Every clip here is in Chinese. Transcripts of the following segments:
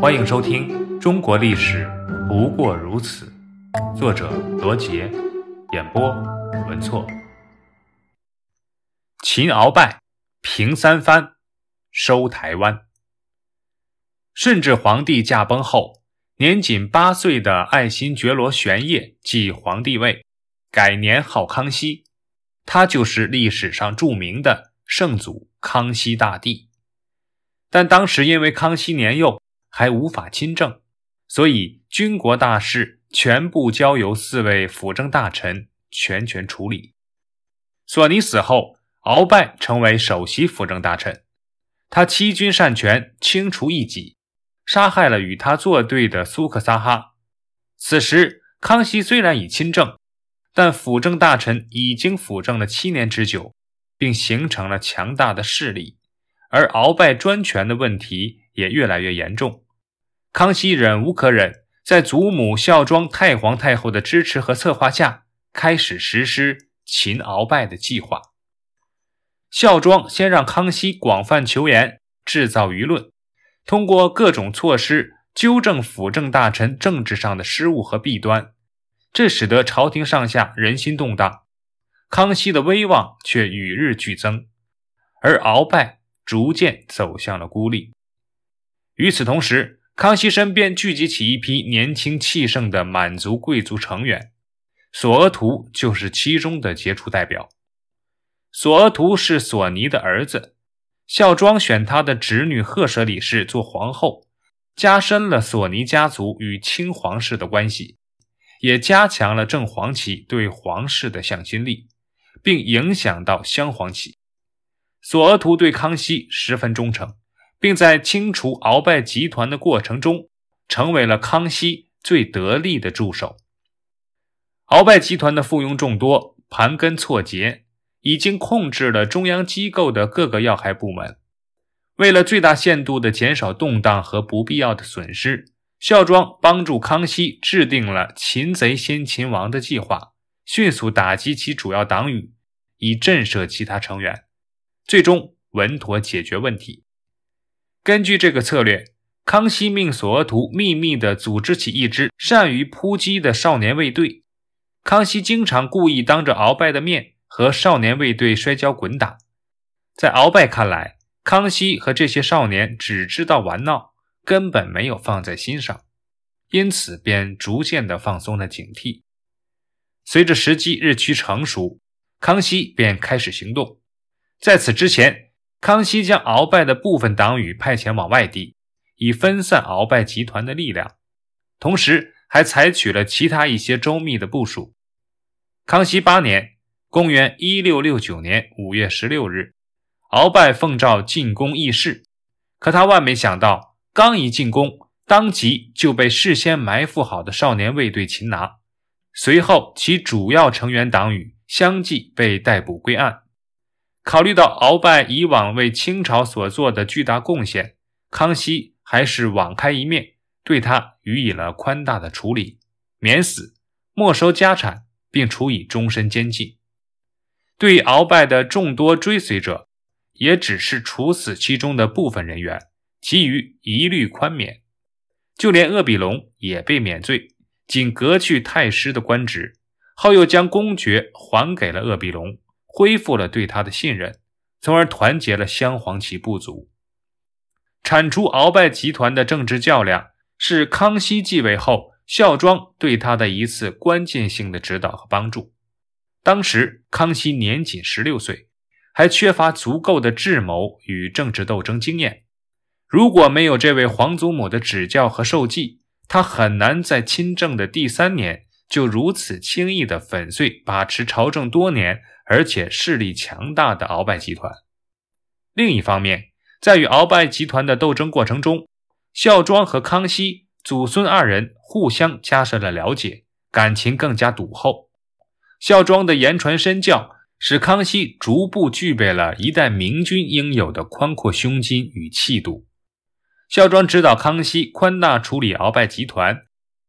欢迎收听《中国历史不过如此》，作者罗杰，演播文措。秦鳌拜平三藩，收台湾。顺治皇帝驾崩后，年仅八岁的爱新觉罗玄烨继皇帝位，改年号康熙。他就是历史上著名的圣祖康熙大帝。但当时因为康熙年幼，还无法亲政，所以军国大事全部交由四位辅政大臣全权处理。索尼死后，鳌拜成为首席辅政大臣，他欺君擅权，清除异己，杀害了与他作对的苏克萨哈。此时，康熙虽然已亲政，但辅政大臣已经辅政了七年之久，并形成了强大的势力，而鳌拜专权的问题。也越来越严重。康熙忍无可忍，在祖母孝庄太皇太后的支持和策划下，开始实施擒鳌拜的计划。孝庄先让康熙广泛求援，制造舆论，通过各种措施纠正辅政大臣政治上的失误和弊端，这使得朝廷上下人心动荡。康熙的威望却与日俱增，而鳌拜逐渐走向了孤立。与此同时，康熙身边聚集起一批年轻气盛的满族贵族成员，索额图就是其中的杰出代表。索额图是索尼的儿子，孝庄选他的侄女赫舍里氏做皇后，加深了索尼家族与清皇室的关系，也加强了正黄旗对皇室的向心力，并影响到镶黄旗。索额图对康熙十分忠诚。并在清除鳌拜集团的过程中，成为了康熙最得力的助手。鳌拜集团的附庸众多，盘根错节，已经控制了中央机构的各个要害部门。为了最大限度地减少动荡和不必要的损失，孝庄帮助康熙制定了“擒贼先擒王”的计划，迅速打击其主要党羽，以震慑其他成员，最终稳妥解决问题。根据这个策略，康熙命索额图秘密地组织起一支善于扑击的少年卫队。康熙经常故意当着鳌拜的面和少年卫队摔跤滚打。在鳌拜看来，康熙和这些少年只知道玩闹，根本没有放在心上，因此便逐渐地放松了警惕。随着时机日趋成熟，康熙便开始行动。在此之前，康熙将鳌拜的部分党羽派遣往外地，以分散鳌拜集团的力量，同时还采取了其他一些周密的部署。康熙八年（公元1669年5月16日），鳌拜奉诏进攻议事，可他万没想到，刚一进攻，当即就被事先埋伏好的少年卫队擒拿，随后其主要成员党羽相继被逮捕归案。考虑到鳌拜以往为清朝所做的巨大贡献，康熙还是网开一面，对他予以了宽大的处理，免死、没收家产，并处以终身监禁。对鳌拜的众多追随者，也只是处死其中的部分人员，其余一律宽免。就连鄂必龙也被免罪，仅革去太师的官职，后又将公爵还给了鄂必龙。恢复了对他的信任，从而团结了镶黄旗部族。铲除鳌拜集团的政治较量，是康熙继位后孝庄对他的一次关键性的指导和帮助。当时康熙年仅十六岁，还缺乏足够的智谋与政治斗争经验。如果没有这位皇祖母的指教和授记，他很难在亲政的第三年就如此轻易地粉碎把持朝政多年。而且势力强大的鳌拜集团。另一方面，在与鳌拜集团的斗争过程中，孝庄和康熙祖孙二人互相加深了了解，感情更加笃厚。孝庄的言传身教，使康熙逐步具备了一代明君应有的宽阔胸襟与气度。孝庄指导康熙宽大处理鳌拜集团，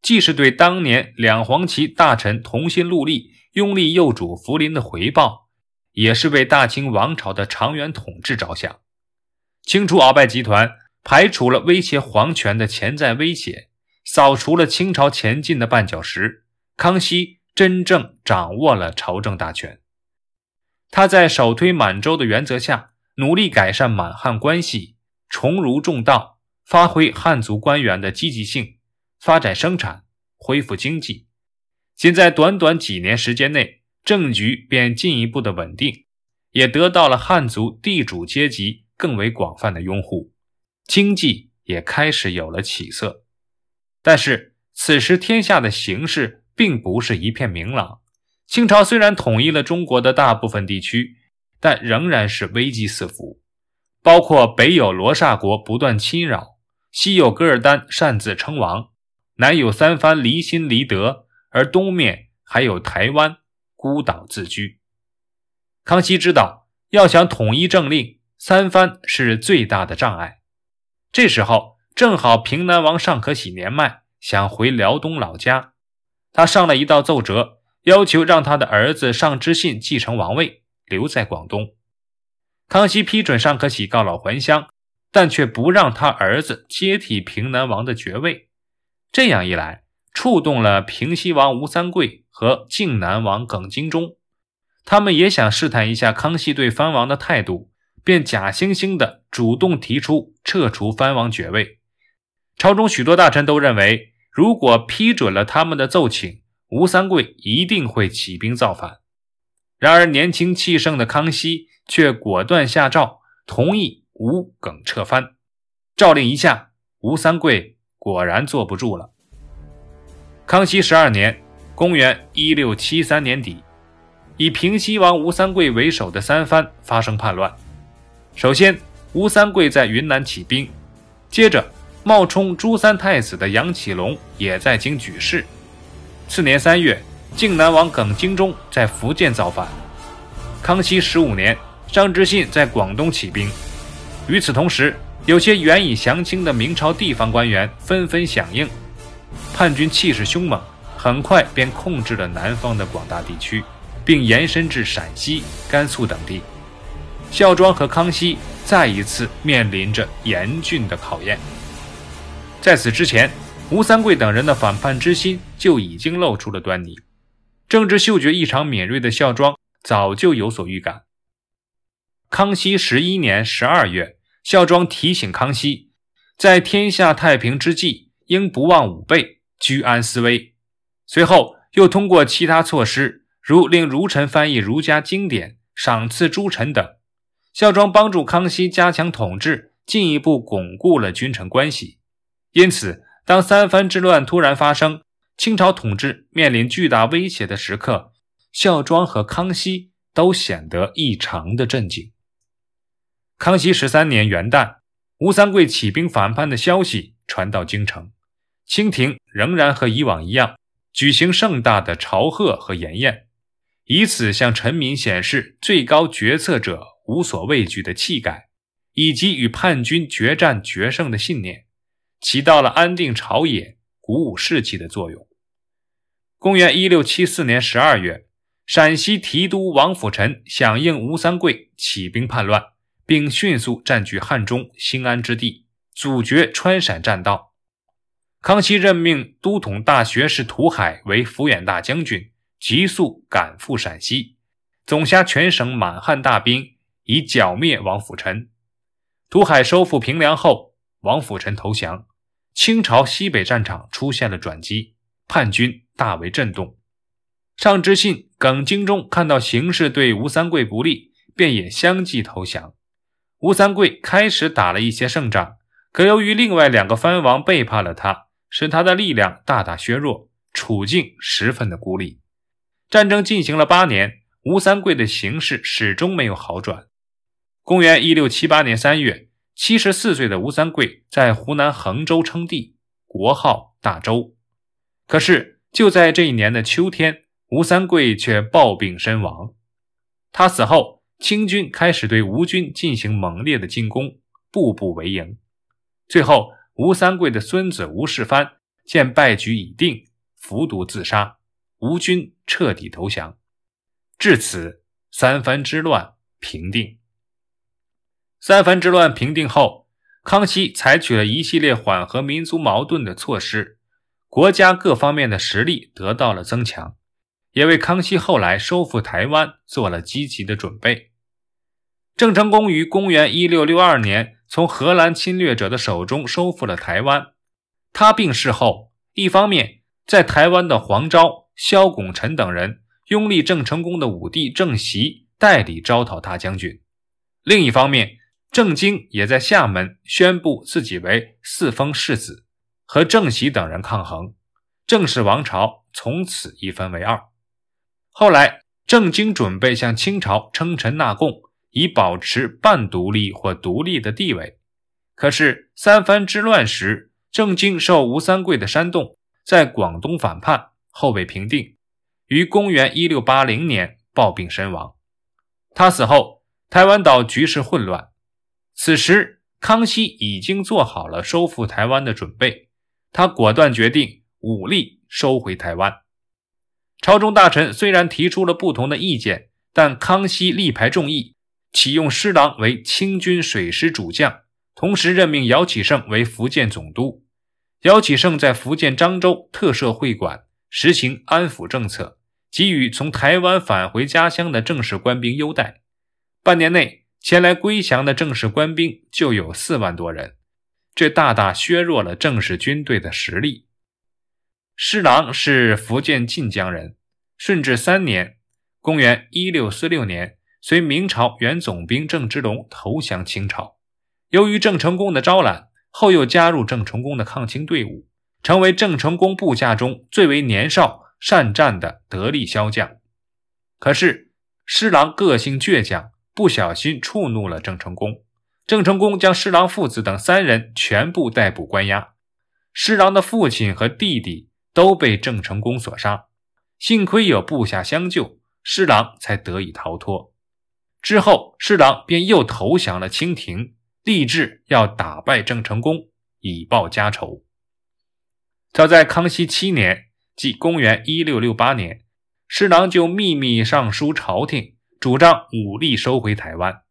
既是对当年两黄旗大臣同心戮力。拥立幼主福临的回报，也是为大清王朝的长远统治着想。清除鳌拜集团，排除了威胁皇权的潜在威胁，扫除了清朝前进的绊脚石，康熙真正掌握了朝政大权。他在首推满洲的原则下，努力改善满汉关系，重儒重道，发挥汉族官员的积极性，发展生产，恢复经济。仅在短短几年时间内，政局便进一步的稳定，也得到了汉族地主阶级更为广泛的拥护。经济也开始有了起色，但是此时天下的形势并不是一片明朗。清朝虽然统一了中国的大部分地区，但仍然是危机四伏。包括北有罗刹国不断侵扰，西有噶尔丹擅自称王，南有三藩离心离德，而东面还有台湾孤岛自居。康熙知道，要想统一政令，三藩是最大的障碍。这时候正好平南王尚可喜年迈，想回辽东老家。他上了一道奏折，要求让他的儿子尚之信继承王位，留在广东。康熙批准尚可喜告老还乡，但却不让他儿子接替平南王的爵位。这样一来，触动了平西王吴三桂和靖南王耿精忠，他们也想试探一下康熙对藩王的态度。便假惺惺地主动提出撤除藩王爵位。朝中许多大臣都认为，如果批准了他们的奏请，吴三桂一定会起兵造反。然而，年轻气盛的康熙却果断下诏，同意吴耿撤藩。诏令一下，吴三桂果然坐不住了。康熙十二年（公元一六七三年底），以平西王吴三桂为首的三藩发生叛乱。首先，吴三桂在云南起兵，接着冒充朱三太子的杨启隆也在京举事。次年三月，靖南王耿精忠在福建造反。康熙十五年，张之信在广东起兵。与此同时，有些原已降清的明朝地方官员纷纷响应。叛军气势凶猛，很快便控制了南方的广大地区，并延伸至陕西、甘肃等地。孝庄和康熙再一次面临着严峻的考验。在此之前，吴三桂等人的反叛之心就已经露出了端倪。政治嗅觉异常敏锐的孝庄早就有所预感。康熙十一年十二月，孝庄提醒康熙，在天下太平之际，应不忘武备，居安思危。随后又通过其他措施，如令儒臣翻译儒家经典、赏赐诸臣等。孝庄帮助康熙加强统治，进一步巩固了君臣关系。因此，当三藩之乱突然发生，清朝统治面临巨大威胁的时刻，孝庄和康熙都显得异常的震惊。康熙十三年元旦，吴三桂起兵反叛的消息传到京城，清廷仍然和以往一样，举行盛大的朝贺和筵宴，以此向臣民显示最高决策者。无所畏惧的气概，以及与叛军决战决胜的信念，起到了安定朝野、鼓舞士气的作用。公元一六七四年十二月，陕西提督王辅臣响应吴三桂起兵叛乱，并迅速占据汉中兴安之地，阻绝川陕栈道。康熙任命都统大学士涂海为抚远大将军，急速赶赴陕西，总辖全省满汉大兵。以剿灭王辅臣。涂海收复平凉后，王辅臣投降，清朝西北战场出现了转机，叛军大为震动。尚之信、耿精忠看到形势对吴三桂不利，便也相继投降。吴三桂开始打了一些胜仗，可由于另外两个藩王背叛了他，使他的力量大大削弱，处境十分的孤立。战争进行了八年，吴三桂的形势始终没有好转。公元一六七八年三月，七十四岁的吴三桂在湖南衡州称帝，国号大周。可是就在这一年的秋天，吴三桂却暴病身亡。他死后，清军开始对吴军进行猛烈的进攻，步步为营。最后，吴三桂的孙子吴世蕃见败局已定，服毒自杀，吴军彻底投降。至此，三藩之乱平定。三藩之乱平定后，康熙采取了一系列缓和民族矛盾的措施，国家各方面的实力得到了增强，也为康熙后来收复台湾做了积极的准备。郑成功于公元一六六二年从荷兰侵略者的手中收复了台湾。他病逝后，一方面在台湾的黄昭、萧拱辰等人拥立郑成功的五弟郑袭代理招讨大将军；另一方面，郑经也在厦门宣布自己为四封世子，和郑喜等人抗衡，郑氏王朝从此一分为二。后来，郑经准备向清朝称臣纳贡，以保持半独立或独立的地位。可是三藩之乱时，郑经受吴三桂的煽动，在广东反叛后被平定，于公元一六八零年暴病身亡。他死后，台湾岛局势混乱。此时，康熙已经做好了收复台湾的准备，他果断决定武力收回台湾。朝中大臣虽然提出了不同的意见，但康熙力排众议，启用施琅为清军水师主将，同时任命姚启圣为福建总督。姚启圣在福建漳州特设会馆，实行安抚政策，给予从台湾返回家乡的正式官兵优待。半年内。前来归降的正式官兵就有四万多人，这大大削弱了正式军队的实力。施琅是福建晋江人，顺治三年（公元1646年）随明朝原总兵郑芝龙投降清朝。由于郑成功的招揽，后又加入郑成功的抗清队伍，成为郑成功部下中最为年少、善战的得力骁将。可是施琅个性倔强。不小心触怒了郑成功，郑成功将施琅父子等三人全部逮捕关押，施琅的父亲和弟弟都被郑成功所杀。幸亏有部下相救，施琅才得以逃脱。之后，施琅便又投降了清廷，立志要打败郑成功，以报家仇。早在康熙七年，即公元一六六八年，施琅就秘密上书朝廷。主张武力收回台湾。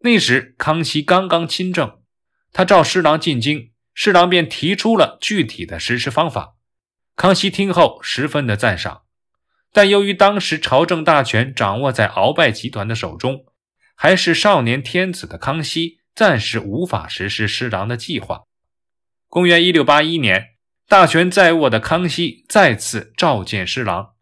那时康熙刚刚亲政，他召施琅进京，施琅便提出了具体的实施方法。康熙听后十分的赞赏，但由于当时朝政大权掌握在鳌拜集团的手中，还是少年天子的康熙暂时无法实施施琅的计划。公元一六八一年，大权在握的康熙再次召见施琅，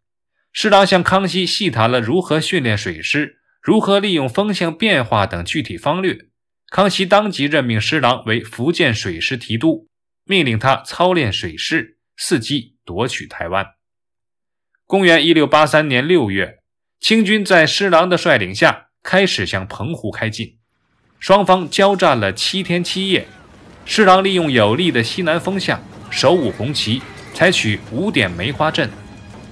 施琅向康熙细谈了如何训练水师。如何利用风向变化等具体方略？康熙当即任命施琅为福建水师提督，命令他操练水师，伺机夺取台湾。公元一六八三年六月，清军在施琅的率领下开始向澎湖开进，双方交战了七天七夜。施琅利用有利的西南风向，手舞红旗，采取五点梅花阵，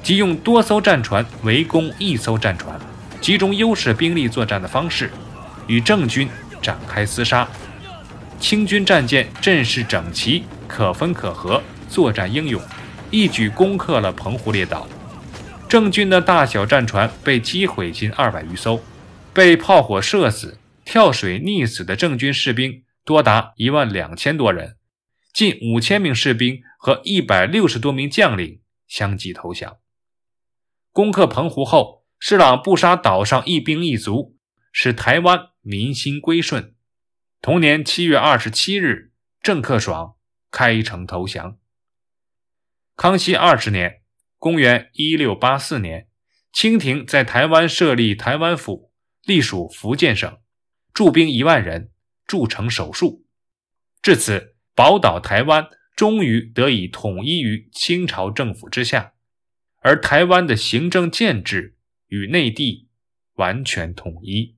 即用多艘战船围攻一艘战船。集中优势兵力作战的方式，与郑军展开厮杀。清军战舰阵势整齐，可分可合，作战英勇，一举攻克了澎湖列岛。郑军的大小战船被击毁近二百余艘，被炮火射死、跳水溺死的郑军士兵多达一万两千多人，近五千名士兵和一百六十多名将领相继投降。攻克澎湖后。施琅不杀岛上一兵一卒，使台湾民心归顺。同年七月二十七日，郑克爽开城投降。康熙二十年（公元一六八四年），清廷在台湾设立台湾府，隶属福建省，驻兵一万人，筑城守戍。至此，宝岛台湾终于得以统一于清朝政府之下，而台湾的行政建制。与内地完全统一。